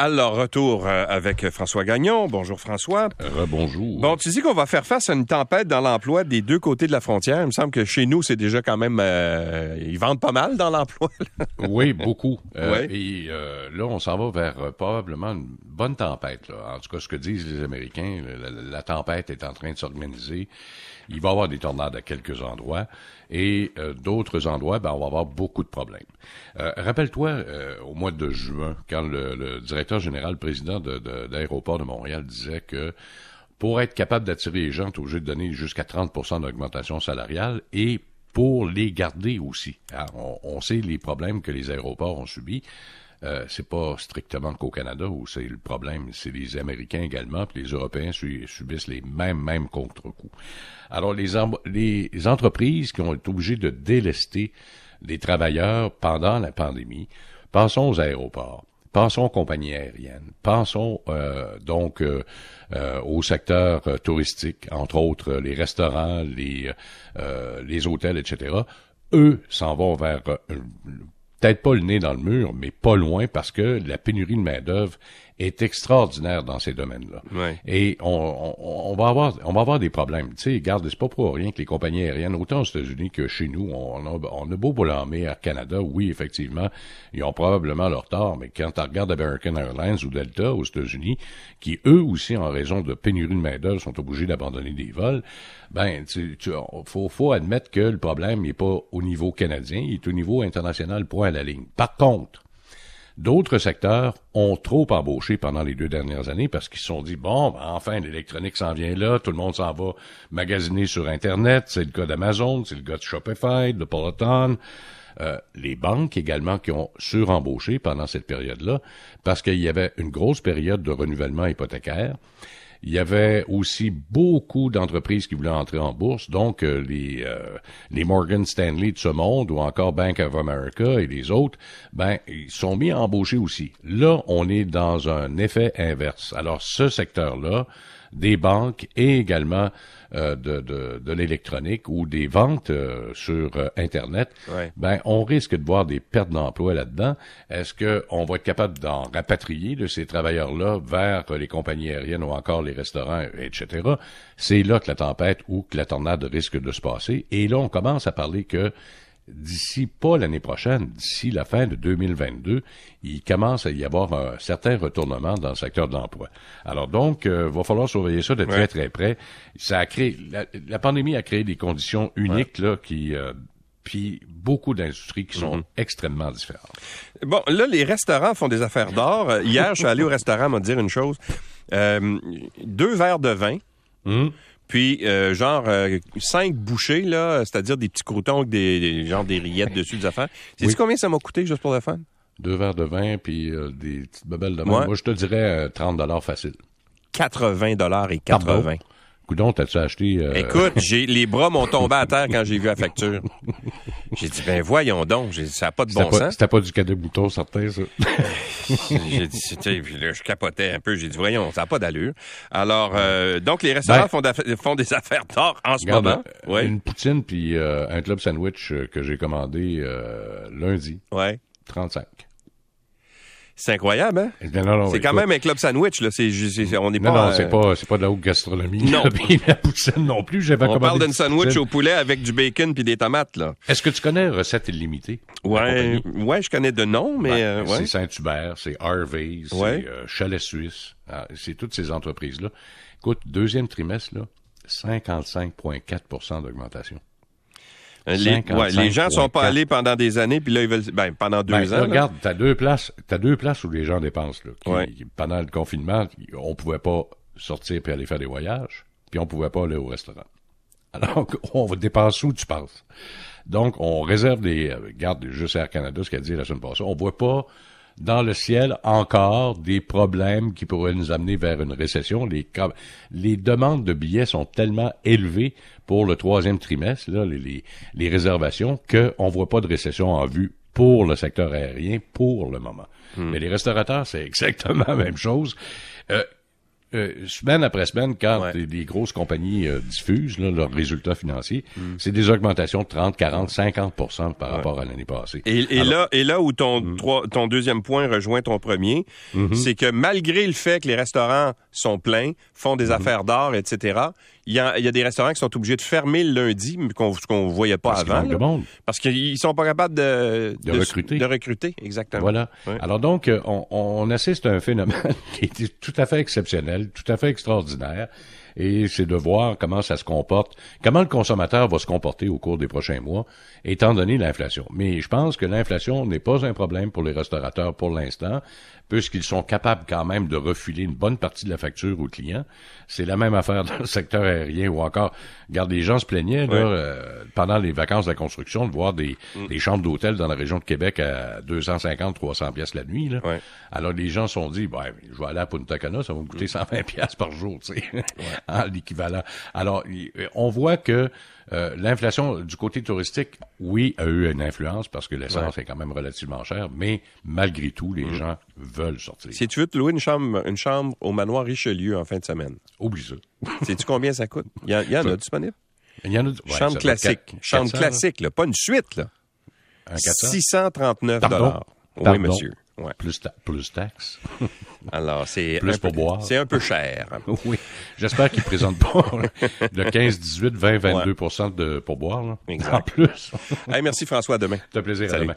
Alors, retour euh, avec François Gagnon. Bonjour François. Rebonjour. Bon, tu dis qu'on va faire face à une tempête dans l'emploi des deux côtés de la frontière. Il me semble que chez nous, c'est déjà quand même... euh, ils vendent pas mal dans l'emploi. Oui, beaucoup. Euh, Ouais. Et euh, là, on s'en va vers euh, probablement une bonne tempête. Là. En tout cas, ce que disent les Américains, la, tempête est en train de s'organiser. Il va y avoir des tornades à quelques endroits et euh, d'autres endroits, ben, on va avoir beaucoup de problèmes. Euh, Rappelle-toi, euh, au mois de juin, quand le, le directeur général, président de, de, d'Aéroport de Montréal disait que pour être capable d'attirer les gens, tu es obligé de donner jusqu'à 30% d'augmentation salariale et pour les garder aussi. Hein, on, sait les problèmes que les aéroports ont subis. Euh, c'est pas strictement qu'au Canada où c'est le problème, c'est les Américains également, puis les Européens su- subissent les mêmes mêmes contre-coups. Alors les, les entreprises qui ont été obligées de délester les travailleurs pendant la pandémie, pensons aux aéroports, pensons aux compagnies aériennes, pensons euh, donc euh, euh, au secteur euh, touristique, entre autres euh, les restaurants, les euh, les hôtels, etc. Eux s'en vont vers peut-être pas le nez dans le mur, mais pas loin parce que la pénurie de main d'œuvre est extraordinaire dans ces domaines-là. Ouais. Et on, on, on va avoir on va avoir des problèmes. Tu sais, regarde, c'est pas pour rien que les compagnies aériennes, autant aux États-Unis que chez nous, on a, on a beau blâmer à Canada, oui, effectivement, ils ont probablement leur tort, mais quand tu regardes American Airlines ou Delta aux États-Unis, qui eux aussi, en raison de pénurie de main-d'œuvre, sont obligés d'abandonner des vols, ben, tu, tu, faut, faut admettre que le problème n'est pas au niveau canadien, il est au niveau international, point à la ligne. Par contre, D'autres secteurs ont trop embauché pendant les deux dernières années parce qu'ils se sont dit, bon, ben, enfin, l'électronique s'en vient là, tout le monde s'en va magasiner sur Internet, c'est le cas d'Amazon, c'est le cas de Shopify, de Peloton. Euh, les banques également qui ont surembauché pendant cette période-là parce qu'il y avait une grosse période de renouvellement hypothécaire. Il y avait aussi beaucoup d'entreprises qui voulaient entrer en bourse, donc euh, les euh, les Morgan Stanley de ce monde ou encore Bank of America et les autres, ben ils sont mis à embaucher aussi. Là, on est dans un effet inverse. Alors ce secteur-là, des banques et également euh, de, de, de l'électronique ou des ventes euh, sur euh, Internet, Ouais. ben on risque de voir des pertes d'emplois là-dedans. Est-ce que on va être capable d'en rapatrier de ces travailleurs-là vers les compagnies aériennes ou encore les restaurants, etc. C'est là que la tempête ou que la tornade risque de se passer. Et là, on commence à parler que d'ici pas l'année prochaine, d'ici la fin de 2022, il commence à y avoir un certain retournement dans le secteur de l'emploi. Alors donc, euh, va falloir surveiller ça de très Ouais. très près. Ça a créé la, la pandémie a créé des conditions uniques là qui euh, puis beaucoup d'industries qui sont extrêmement différentes. Bon, là, les restaurants font des affaires d'or. Hier, je suis allé au restaurant me dire une chose. Euh, deux verres de vin, Hum? Puis euh, genre euh, cinq bouchées, là, c'est-à-dire des petits croutons avec des, des- genre des rillettes dessus, des affaires. Sais-tu Oui. combien ça m'a coûté juste pour le fun? Deux verres de vin puis euh, des petites babelles de Ouais. vin. Moi, je te dirais euh, 30 dollars facile. 80 dollars et 80. Coudon, t'as-tu acheté euh, Écoute, j'ai les bras m'ont tombé à terre quand j'ai vu la facture. J'ai dit ben voyons donc, dit, ça n'a pas de bon pas, sens. c'était pas du cadet bouton certain ça. J'ai dit là, je capotais un peu, j'ai dit voyons, ça n'a pas d'allure. Alors euh, donc les restaurants Ben- font, des affaires d'or en ce Regarde, moment. euh, Ouais. Une poutine puis euh, un club sandwich que j'ai commandé euh, lundi, Ouais. 35. C'est incroyable, hein? Non, non, c'est quand écoute, même un club sandwich, là. C'est, c'est- c'est- on n'est Non, pas. non, euh, c'est pas, c'est pas de la haute gastronomie. Non. La poutine non plus. J'avais On parle une sandwich au poulet avec du bacon puis des tomates, là. Est-ce que tu connais Recette illimitée? Ouais, ouais, je connais de nom, mais Ouais, euh, ouais. C'est Saint-Hubert, c'est Harvey's, Ouais. c'est euh, Chalet Suisse. Ah, c'est toutes ces entreprises-là. Écoute, deuxième trimestre, là, 55,4% d'augmentation. Les, ouais, les gens sont pas 55,4. allés pendant des années, puis là ils veulent, ben pendant deux Ben, ans. là, regarde, t'as deux places, t'as deux places où les gens dépensent, là. qui- Ouais. qui, pendant le confinement, on pouvait pas sortir puis aller faire des voyages, puis on pouvait pas aller au restaurant. Alors, on va dépenser où tu penses? Donc, on réserve des, euh, regarde, juste Air Canada, ce qu'elle dit la semaine passée, on voit pas dans le ciel encore des problèmes qui pourraient nous amener vers une récession. Les, les demandes de billets sont tellement élevées pour le troisième trimestre, là, les, les, les réservations, qu'on voit pas de récession en vue pour le secteur aérien pour le moment. Mais les restaurateurs, c'est exactement la même chose. Euh, euh, semaine après semaine, quand Ouais. des grosses compagnies euh, diffusent là, leurs résultats financiers, Mm. c'est des augmentations de 30, 40, 50% par rapport à l'année passée. Et, et Alors, là, et là où ton, trois- ton deuxième point rejoint ton premier, Mm-hmm. c'est que malgré le fait que les restaurants sont pleins, font des affaires d'or, etc., il y a, il y a des restaurants qui sont obligés de fermer le lundi, qu'on qu'on voyait pas parce avant. manque là. de monde. Parce qu'ils sont pas capables de, De recruter. De recruter, exactement. Voilà. Alors donc, euh, on, on assiste à un phénomène qui est tout à fait exceptionnel, tout à fait extraordinaire, et c'est de voir comment ça se comporte, comment le consommateur va se comporter au cours des prochains mois, étant donné l'inflation. Mais je pense que l'inflation n'est pas un problème pour les restaurateurs pour l'instant, puisqu'ils sont capables quand même de refiler une bonne partie de la facture aux clients. C'est la même affaire dans le secteur aérien ou encore, regarde, les gens se plaignaient là, euh, pendant les vacances de la construction de voir des, des chambres d'hôtel dans la région de Québec à 250, 300 pièces la nuit. Là. Alors les gens se sont dit, ben, je vais aller à Punta Cana, ça va me coûter 120 pièces par jour, tu sais, en l'équivalent. Alors y- on voit que euh, l'inflation du côté touristique, oui, a eu une influence parce que l'essence est quand même relativement chère, mais malgré tout, les gens veulent sortir. Si tu veux te louer une chambre, une chambre au manoir Richelieu en fin de semaine, Oublie ça. sais-tu combien ça coûte? Il y, en- il y en a disponible? Il y en a, ouais, chambre classique. chambre 400, classique, là. Pas une suite, là. Un 400? 639 Pardon? dollars. Oui, Pardon? monsieur. Ouais. Plus, ta- plus taxes? Alors, c'est Plus un peu- pour boire. C'est un peu cher. oui. J'espère qu'ils présentent pas le 15, 18, 20, 22% de pourboire. Là. Exact. En plus. Hey, merci François, à demain. Ça fait plaisir. À demain.